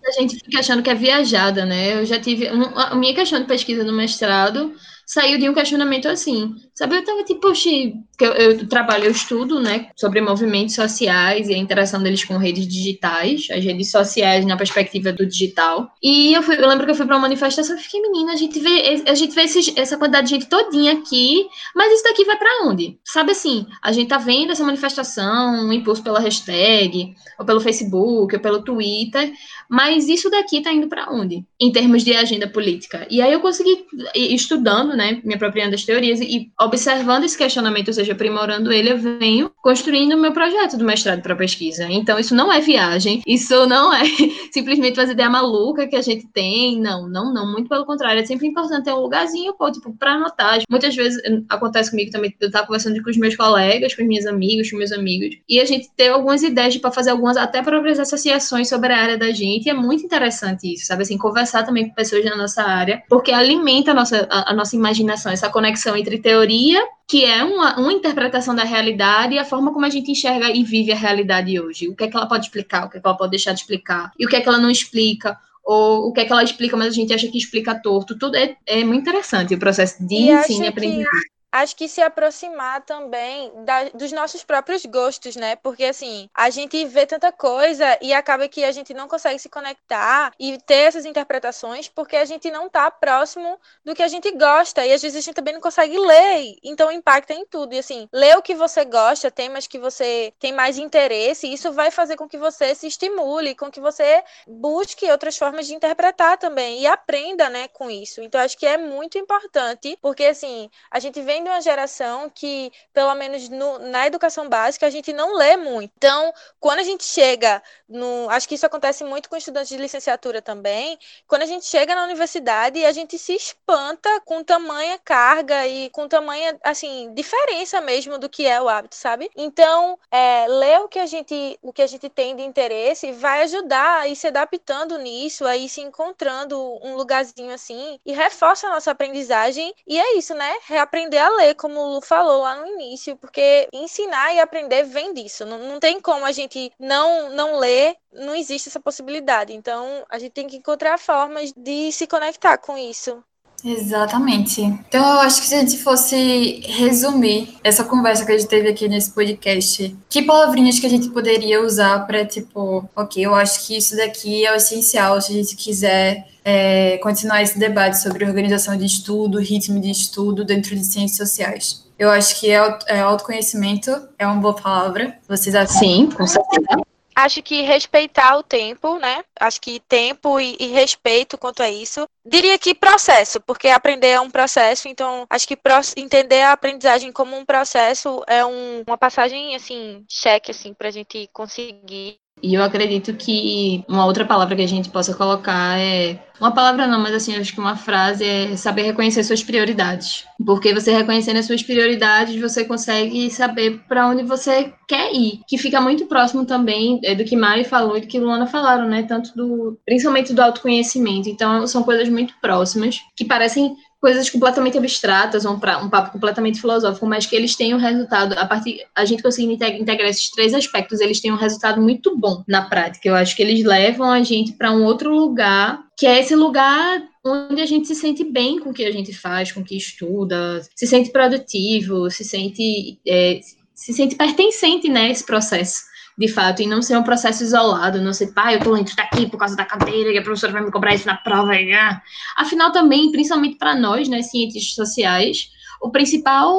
a gente fica achando que é viajada, né? Eu já tive. A minha questão de pesquisa no mestrado saiu de um questionamento assim. Sabe, eu tava tipo, poxa, eu, eu trabalho, eu estudo, né, sobre movimentos sociais e a interação deles com redes digitais, as redes sociais na perspectiva do digital. E eu, fui, eu lembro que eu fui para uma manifestação e fiquei, menina, a gente vê, a gente vê esses, essa quantidade de gente todinha aqui, mas isso daqui vai para onde? Sabe assim, a gente tá vendo essa manifestação, um impulso pela hashtag, ou pelo Facebook, ou pelo Twitter, mas isso daqui tá indo para onde? Em termos de agenda política. E aí eu consegui, estudando, né, me apropriando das teorias e observando esse questionamento, ou seja, aprimorando ele, eu venho construindo o meu projeto do mestrado para pesquisa. Então, isso não é viagem, isso não é [laughs] simplesmente fazer ideia maluca que a gente tem, não, não, não, muito pelo contrário, é sempre importante ter um lugarzinho, pô, tipo, para anotar. Muitas vezes acontece comigo também, eu tava conversando com os meus colegas, com os meus amigos, com meus amigos, e a gente ter algumas ideias para fazer algumas até próprias associações sobre a área da gente, e é muito interessante isso, sabe, assim, conversar também com pessoas da nossa área, porque alimenta a nossa, a, a nossa imaginação, essa conexão entre teoria, que é uma, uma interpretação da realidade, e a forma como a gente enxerga e vive a realidade hoje. O que é que ela pode explicar, o que é que ela pode deixar de explicar, e o que é que ela não explica, ou o que é que ela explica, mas a gente acha que explica torto. Tudo é, é muito interessante o processo de e ensino e aprendizagem acho que se aproximar também da, dos nossos próprios gostos, né? Porque assim, a gente vê tanta coisa e acaba que a gente não consegue se conectar e ter essas interpretações porque a gente não tá próximo do que a gente gosta e às vezes a gente também não consegue ler, então impacta em tudo. E assim, ler o que você gosta, temas que você tem mais interesse, isso vai fazer com que você se estimule, com que você busque outras formas de interpretar também e aprenda, né, com isso. Então acho que é muito importante, porque assim, a gente vem de uma geração que, pelo menos no, na educação básica, a gente não lê muito. Então, quando a gente chega no. Acho que isso acontece muito com estudantes de licenciatura também. Quando a gente chega na universidade, a gente se espanta com tamanha carga e com tamanha, assim, diferença mesmo do que é o hábito, sabe? Então, é, ler o que a gente, o que a gente tem de interesse vai ajudar a ir se adaptando nisso, a ir se encontrando um lugarzinho assim e reforça a nossa aprendizagem. E é isso, né? Reaprender a ler, como o Lu falou lá no início, porque ensinar e aprender vem disso. Não, não tem como a gente não, não ler, não existe essa possibilidade. Então, a gente tem que encontrar formas de se conectar com isso. Exatamente. Então, eu acho que se a gente fosse resumir essa conversa que a gente teve aqui nesse podcast, que palavrinhas que a gente poderia usar para, tipo, ok, eu acho que isso daqui é o essencial se a gente quiser é, continuar esse debate sobre organização de estudo, ritmo de estudo dentro de ciências sociais. Eu acho que é, é autoconhecimento é uma boa palavra. Vocês acham? Sim, com certeza. Acho que respeitar o tempo, né? Acho que tempo e, e, respeito quanto a isso. Diria que processo, porque aprender é um processo, então acho que entender a aprendizagem como um processo é um, uma passagem, assim, cheque, assim, pra gente conseguir e eu acredito que uma outra palavra que a gente possa colocar é. Uma palavra não, mas assim, acho que uma frase é saber reconhecer suas prioridades. Porque você reconhecendo as suas prioridades, você consegue saber para onde você quer ir. Que fica muito próximo também é, do que Mari falou e do que Luana falaram, né? Tanto do. Principalmente do autoconhecimento. Então, são coisas muito próximas, que parecem coisas completamente abstratas, um, pra, um papo completamente filosófico, mas que eles têm um resultado, a partir, a gente conseguir integrar esses três aspectos, eles têm um resultado muito bom na prática. Eu acho que eles levam a gente para um outro lugar, que é esse lugar onde a gente se sente bem com o que a gente faz, com o que estuda, se sente produtivo, se sente, é, se sente pertencente, né, processo de fato, e não ser um processo isolado, não ser, pai, eu tô lendo aqui por causa da cadeira, e a professora vai me cobrar isso na prova. E, ah. Afinal, também, principalmente para nós, né, cientistas sociais, o principal,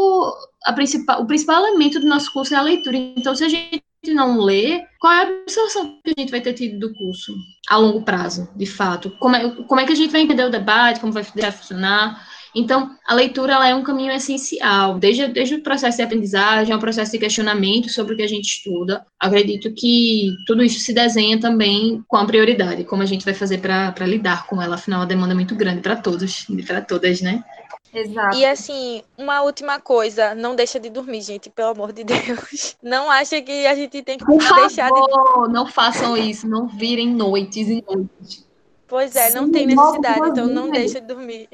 a principal, o principal elemento do nosso curso é a leitura. Então, se a gente não lê, qual é a absorção que a gente vai ter tido do curso a longo prazo, de fato? Como é, como é que a gente vai entender o debate, como vai funcionar? Então, a leitura ela é um caminho essencial, desde, desde o processo de aprendizagem ao processo de questionamento sobre o que a gente estuda. Acredito que tudo isso se desenha também com a prioridade, como a gente vai fazer para lidar com ela, afinal, a demanda é muito grande para todos e para todas, né? Exato. E assim, uma última coisa, não deixa de dormir, gente, pelo amor de Deus. [laughs] Não acha que a gente tem que Por deixar favor, de não façam isso, não virem noites e noites. Pois é, não Sim, tem necessidade, então não deixa de dormir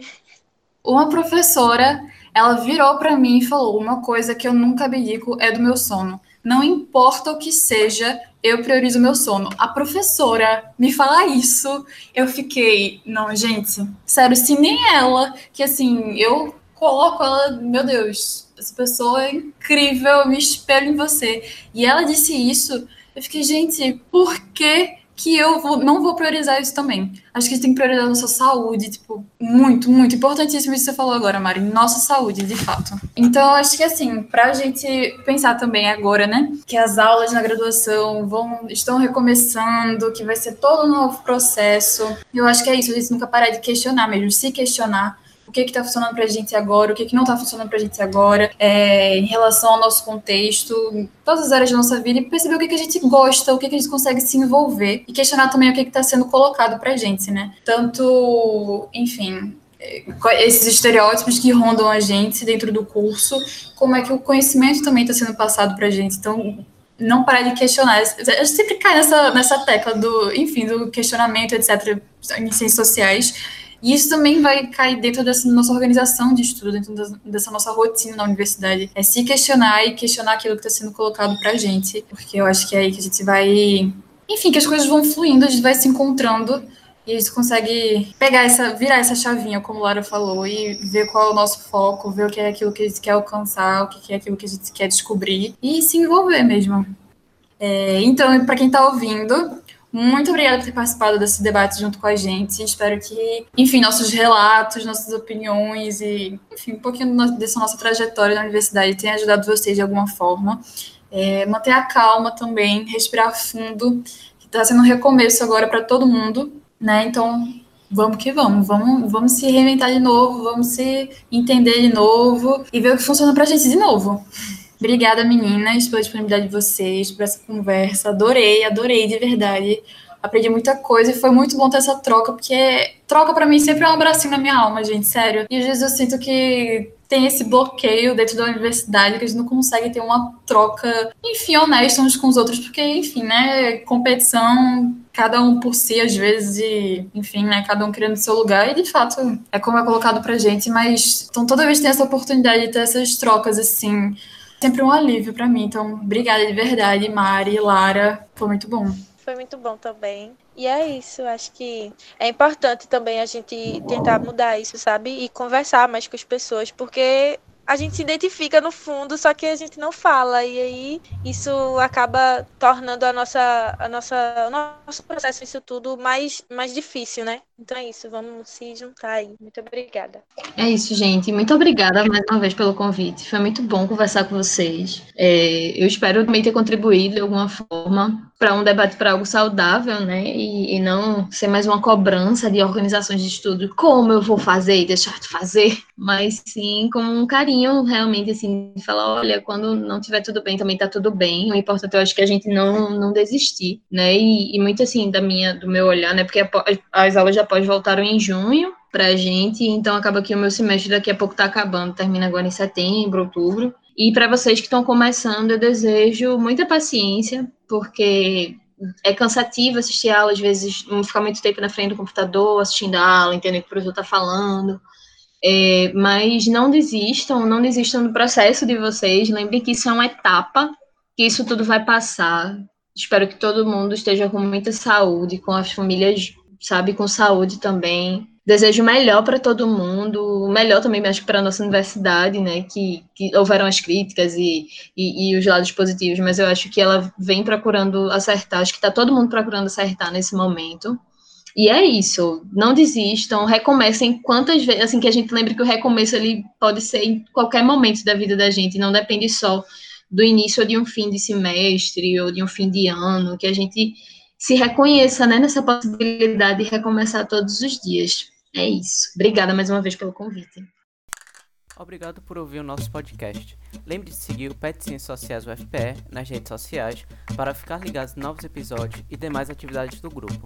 uma professora, ela virou para mim e falou: uma coisa que eu nunca abdico é do meu sono. Não importa o que seja, eu priorizo o meu sono. A professora me falar isso, eu fiquei, não, gente, sério, se nem ela, que assim, eu coloco ela, meu Deus, essa pessoa é incrível, eu me espelho em você. E ela disse isso, eu fiquei, gente, por que que eu vou, não vou priorizar isso também. Acho que a gente tem que priorizar a nossa saúde, tipo, muito, muito importantíssimo isso que você falou agora, Mari, nossa saúde, de fato. Então, acho que assim, pra gente pensar também agora, né, que as aulas na graduação vão, estão recomeçando, que vai ser todo um novo processo, eu acho que é isso, a gente nunca parar de questionar mesmo, se questionar, o que está funcionando para a gente agora, o que, que não está funcionando para a gente agora, é, em relação ao nosso contexto, em todas as áreas da nossa vida, e perceber o que, que a gente gosta, o que, que a gente consegue se envolver, e questionar também o que está sendo colocado para a gente, né? Tanto, enfim, é, esses estereótipos que rondam a gente dentro do curso, como é que o conhecimento também está sendo passado para a gente. Então, não parar de questionar. Gente sempre cai nessa, nessa tecla do, enfim, do questionamento, etc., em ciências sociais e isso também vai cair dentro dessa nossa organização de estudo, dentro dessa nossa rotina na universidade. É se questionar e questionar aquilo que está sendo colocado para a gente, porque eu acho que é aí que a gente vai. Enfim, que as coisas vão fluindo, a gente vai se encontrando e a gente consegue pegar essa, virar essa chavinha, como a Lara falou, e ver qual é o nosso foco, ver o que é aquilo que a gente quer alcançar, o que é aquilo que a gente quer descobrir e se envolver mesmo. É, então, para quem está ouvindo, muito obrigada por ter participado desse debate junto com a gente. Espero que, enfim, nossos relatos, nossas opiniões e, enfim, um pouquinho dessa nossa trajetória na universidade tenha ajudado vocês de alguma forma. É, manter a calma também, respirar fundo, que está sendo um recomeço agora para todo mundo, né? Então, vamos que vamos, vamos, vamos se reinventar de novo, vamos se entender de novo e ver o que funciona para a gente de novo. Obrigada, meninas, pela disponibilidade de vocês, por essa conversa. Adorei, adorei de verdade. Aprendi muita coisa e foi muito bom ter essa troca, porque troca para mim sempre é um abracinho na minha alma, gente, sério. E às vezes eu sinto que tem esse bloqueio dentro da universidade, que a gente não consegue ter uma troca, enfim, honesta uns com os outros, porque, enfim, né, competição, cada um por si, às vezes, e, enfim, né, cada um querendo seu lugar, e de fato é como é colocado pra gente, mas então toda vez tem essa oportunidade de ter essas trocas, assim, sempre um alívio para mim. Então, obrigada de verdade, Mari, Lara, foi muito bom. Foi muito bom também. E é isso, acho que é importante também a gente tentar mudar isso, sabe? E conversar mais com as pessoas, porque a gente se identifica no fundo, só que a gente não fala. E aí isso acaba tornando a nossa, a nossa, o nosso processo, isso tudo, mais, mais difícil, né? Então é isso, vamos se juntar aí. Muito obrigada. É isso, gente. Muito obrigada mais uma vez pelo convite. Foi muito bom conversar com vocês. É, eu espero também ter contribuído de alguma forma para um debate para algo saudável, né? E, e, não ser mais uma cobrança de organizações de estudo, como eu vou fazer e deixar de fazer, mas sim com um carinho realmente assim, de falar, olha, quando não tiver tudo bem, também tá tudo bem. O importante eu acho que a gente não, não desistir, né? E, e muito assim da minha, do meu olhar, né? Porque as aulas já pós voltaram em junho pra gente, então acaba que o meu semestre daqui a pouco tá acabando, termina agora em setembro, outubro. E para vocês que estão começando, eu desejo muita paciência, porque é cansativo assistir aula, às vezes, não ficar muito tempo na frente do computador, assistindo a aula, entendendo o que o professor está falando. É, mas não desistam, não desistam do processo de vocês. Lembrem que isso é uma etapa, que isso tudo vai passar. Espero que todo mundo esteja com muita saúde, com as famílias, sabe, com saúde também. Desejo melhor para todo mundo, melhor também, acho para a nossa universidade, né, que, que houveram as críticas e, e, e, os lados positivos, mas eu acho que ela vem procurando acertar, acho que está todo mundo procurando acertar nesse momento. E é isso, não desistam, recomecem quantas vezes, assim, que a gente lembre que o recomeço ele pode ser em qualquer momento da vida da gente, não depende só do início ou de um fim de semestre ou de um fim de ano, que a gente se reconheça né, nessa possibilidade de recomeçar todos os dias. É isso. Obrigada mais uma vez pelo convite. Obrigado por ouvir o nosso podcast. Lembre de seguir o Pet Ciências Sociais UFPE nas redes sociais para ficar ligado em novos episódios e demais atividades do grupo.